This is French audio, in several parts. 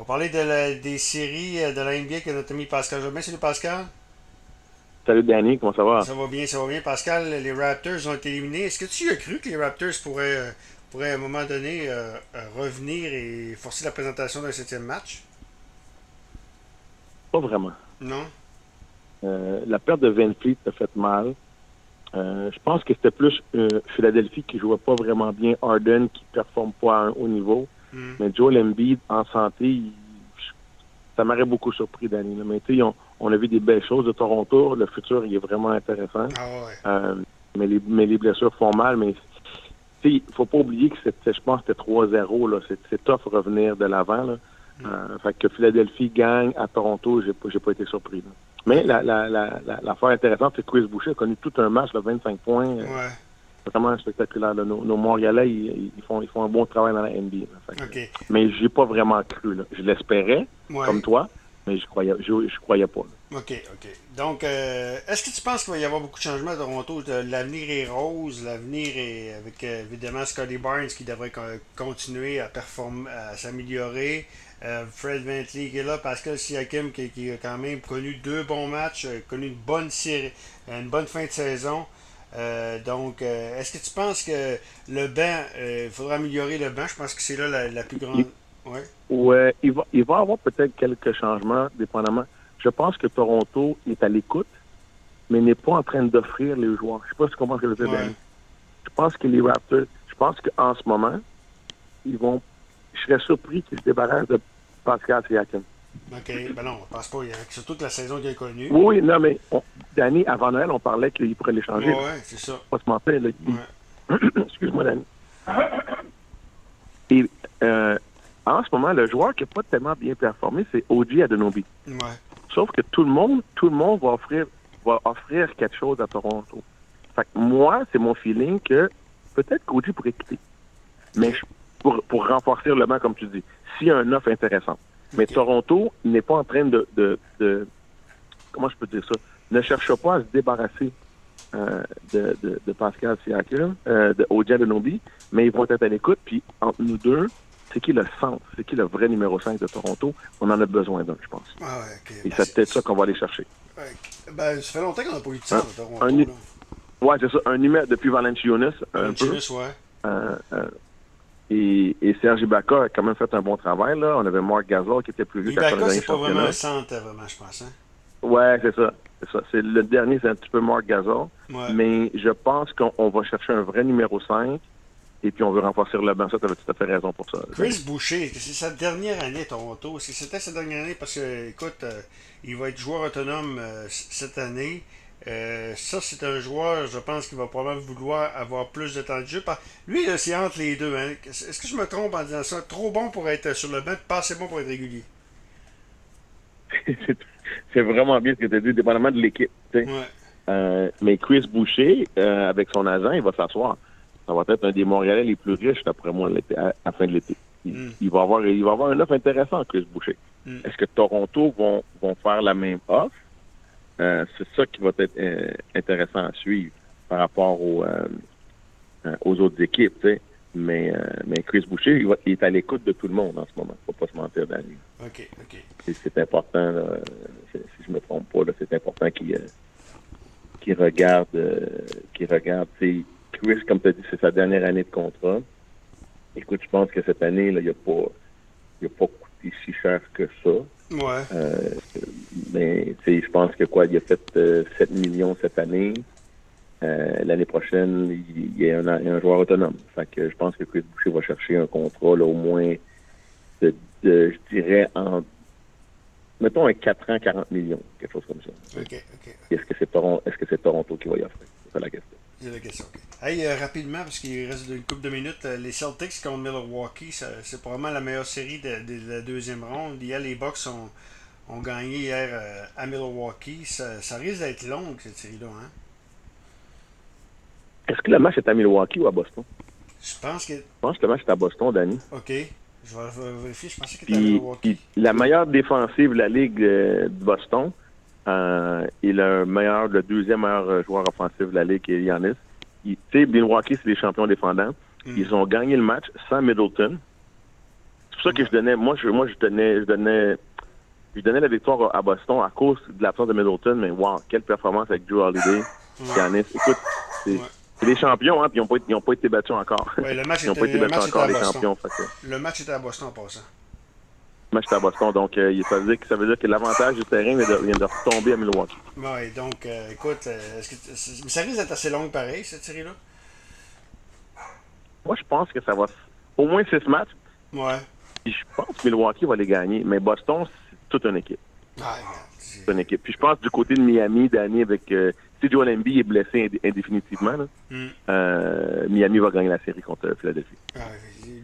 va parler de la- des séries euh, de la NBA que notre ami Pascal Jobin. Salut Pascal. Salut Danny, comment ça va? Ça va bien, ça va bien. Pascal, les Raptors ont été éliminés. Est-ce que tu as cru que les Raptors pourraient, euh, pourraient à un moment donné euh, revenir et forcer la présentation d'un septième match? Pas vraiment. Non? Euh, la perte de Van Fleet a fait mal. Euh, je pense que c'était plus Philadelphie qui jouait pas vraiment bien, Harden qui performe pas à un haut niveau. Hmm. Mais Joel Embiid en santé, il- ça m'aurait beaucoup surpris, Danny. là. Mais tu sais, on, on a vu des belles choses de Toronto. Le futur, il est vraiment intéressant. Ah ouais. Euh, mais, les, mais les blessures font mal. Mais il faut pas oublier que c'était, je pense que c'était 3-0. là. C'est, tough revenir de l'avant. Là. Euh, fait que Philadelphie gagne à Toronto, j'ai pas, j'ai pas été surpris. là. Mais la, la, la, la, l'affaire intéressante, c'est que Chris Boucher a connu tout un match, là, 25 points. euh, Ouais. Vraiment spectaculaire. là. Nos, nos Montréalais, ils, ils font, ils font un bon travail dans la NBA. là. Fait que- OK. Mais j'ai pas vraiment cru. Là. Je l'espérais, Ouais. comme toi, mais je croyais, je, je croyais pas. OK, OK. Donc, euh, est-ce que tu penses qu'il va y avoir beaucoup de changements à Toronto? L'avenir est rose, l'avenir est avec euh, évidemment Scotty Barnes qui devrait co- continuer à performer, à s'améliorer. Euh, Fred Ventley qui est là, Pascal Siakam qui, qui a quand même connu deux bons matchs, euh, connu une bonne série, une bonne fin de saison. Euh, donc, euh, est-ce que tu penses que le banc, euh, il faudra améliorer le banc? Je pense que c'est là la, la plus grande. Ouais. Ouais, il va, il va y avoir peut-être quelques changements, dépendamment. Je pense que Toronto est à l'écoute, mais n'est pas en train d'offrir les joueurs. Je sais pas si tu comprends ce que je veux dire. Ouais. Je pense que les Raptors, je pense qu'en ce moment, ils vont. Je serais surpris qu'ils se débarrassent de Pascal Siakam. OK. Ben non, je pense pas. il y a- Surtout que la saison qu'il a connue. Oui, non, mais on, Danny, avant Noël, on parlait qu'il pourrait les changer. Ouais, là. ouais, c'est ça. Pas se mentir. Ouais. Excuse-moi, Danny. Et euh, en ce moment, le joueur qui n'a pas tellement bien performé, c'est OG Adenobi. Ouais. Sauf que tout le monde, tout le monde va offrir, va offrir quelque chose à Toronto. Fait que moi, c'est mon feeling que peut-être qu'OG pourrait quitter. Mais je- pour, pour renforcer le banc, comme tu dis, s'il y a un offre intéressant. Mais. Toronto n'est pas en train de, de, de- comment je peux dire ça, ne cherche pas à se débarrasser euh, de, de, de Pascal Siakam, euh, de OJ Anunoby, mais ils vont être à l'écoute. Puis entre nous deux, c'est qui le centre, c'est qui le vrai numéro 5 de Toronto? On en a besoin d'un, je pense. Ah ouais. Et Ben, c'est peut-être ça qu'on va aller chercher. Ben, ça fait longtemps qu'on n'a pas eu de ça Un- à Toronto. un- là. Ouais, c'est ça. Un numéro depuis Valanciunas, un peu. Valanciunas, ouais. Euh, euh, et, et Serge Ibaka a quand même fait un bon travail. Là. On avait Mark Gasol qui était plus vieux qu'à Ibaka, c'est pas vraiment un centre, vraiment, je pense. Hein? Ouais, c'est ça. C'est ça. C'est le dernier, c'est un petit peu Mark Gasol. Ouais. Mais je pense qu'on on va chercher un vrai numéro 5 et puis on veut renforcer le banc. Ça, tu avais tout à fait raison pour ça. Chris Boucher, c'est sa dernière année à Toronto? Est-ce que c'était sa dernière année? Parce que, écoute, euh, il va être joueur autonome euh, cette année. Euh, ça, c'est un joueur, je pense, qui va probablement vouloir avoir plus de temps de jeu. Lui, c'est entre les deux. Hein. Est-ce que je me trompe en disant ça? Trop bon pour être sur le banc, pas assez bon pour être régulier. C'est- vraiment bien ce que tu as dit, dépendamment de l'équipe. Ouais. Euh, mais Chris Boucher, euh, avec son agent, il va s'asseoir. Ça va être un des Montréalais les plus riches, d'après moi, à, à la fin de l'été. Il, Mm. il va avoir, il va avoir un offre intéressant, Chris Boucher. Mm. Est-ce que Toronto vont, vont faire la même offre? Euh, c'est ça qui va être intéressant à suivre par rapport aux, aux autres équipes. Mais, euh, mais Chris Boucher, il, va- il est à l'écoute de tout le monde en ce moment. faut pas se mentir, Daniel. OK, OK. C'est- important, là, si je me trompe pas, c'est important qu'il euh, qu'il regarde, euh, qu'il regarde. tu sais, Chris, comme tu as dit, c'est sa dernière année de contrat. Écoute, je pense que cette année, là, il n'a pas, il a pas coûté si cher que ça. Ouais. Euh, mais tu sais, je pense que quoi, il a fait euh, 7 millions cette année. Euh, L'année prochaine, il, il est un, un joueur autonome. Fait que je pense que Chris Boucher va chercher un contrat là, au moins de, de, je dirais, en mettons un 4 ans, 40 millions, quelque chose comme ça. Est-ce que c'est Toronto, est-ce que c'est Toronto qui va y offrir? C'est la question. C'est la question. Hey, euh, rapidement, parce qu'il reste une couple de minutes, euh, les Celtics contre Milwaukee, c'est probablement la meilleure série de, de la deuxième ronde. Hier, les Bucks ont, ont gagné hier euh, à Milwaukee. Ça, ça risque d'être long, cette série-là. Hein? Est-ce que le match est à Milwaukee ou à Boston? Je pense que. Je pense que le match est à Boston, Danny. OK. Je vais vérifier. Je pensais que c'était à Milwaukee. puis la meilleure défensive de la Ligue euh, de Boston, euh, et le meilleur, le deuxième meilleur euh, joueur offensif de la Ligue, qui est. Il- Tu sais, Milwaukee, c'est les champions défendants. Mm. Ils ont gagné le match sans Middleton. pour ça que je donnais, moi, je, moi, je donnais, je donnais, je donnais la victoire à Boston à cause de l'absence de Middleton, mais wow, quelle performance avec Drew Holiday, Giannis. Écoute, c'est c'est des champions, hein, puis ils n'ont pas, ils ont pas été battus encore. Ouais, le match ils n'ont était, pas été le battus était encore, les champions. Que, Le match était à Boston en passant. le match est à Boston, donc euh, ça, veut dire que, ça veut dire que l'avantage du terrain vient de, vient de retomber à Milwaukee. Ouais, donc, euh, écoute, euh, est-ce que ça risque d'être assez long pareil, cette série-là? Moi, je pense que ça va... Au moins six matchs, Ouais. puis je pense que Milwaukee va les gagner, mais Boston, c'est toute une équipe. Ouais, C'est une équipe. Puis je pense du côté de Miami, Danny, avec... Euh, si Joel Embiid est blessé ind- indéfinitivement, là, Hmm. euh, Miami va gagner la série contre Philadelphie. Ah,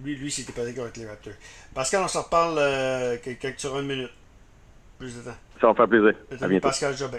lui, lui c'était pas d'accord avec les Raptors. Pascal, on s'en reparle euh, que- quand tu auras une minute. Plus de temps. Ça va me faire plaisir. À bientôt. Pascal Jobin.